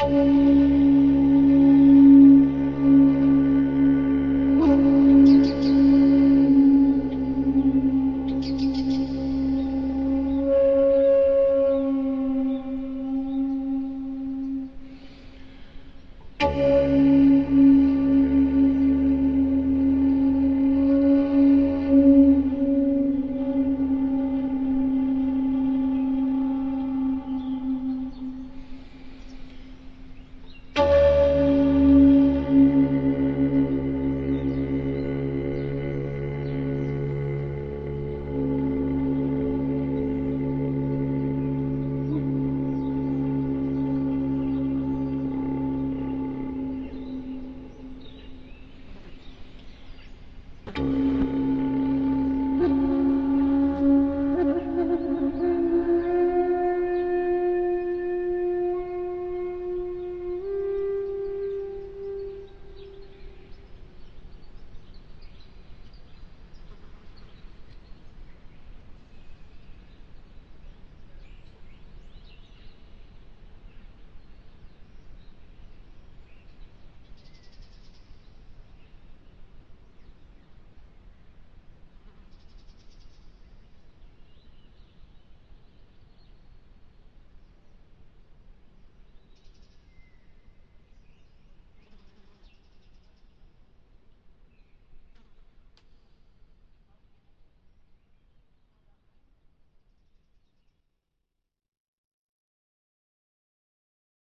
Música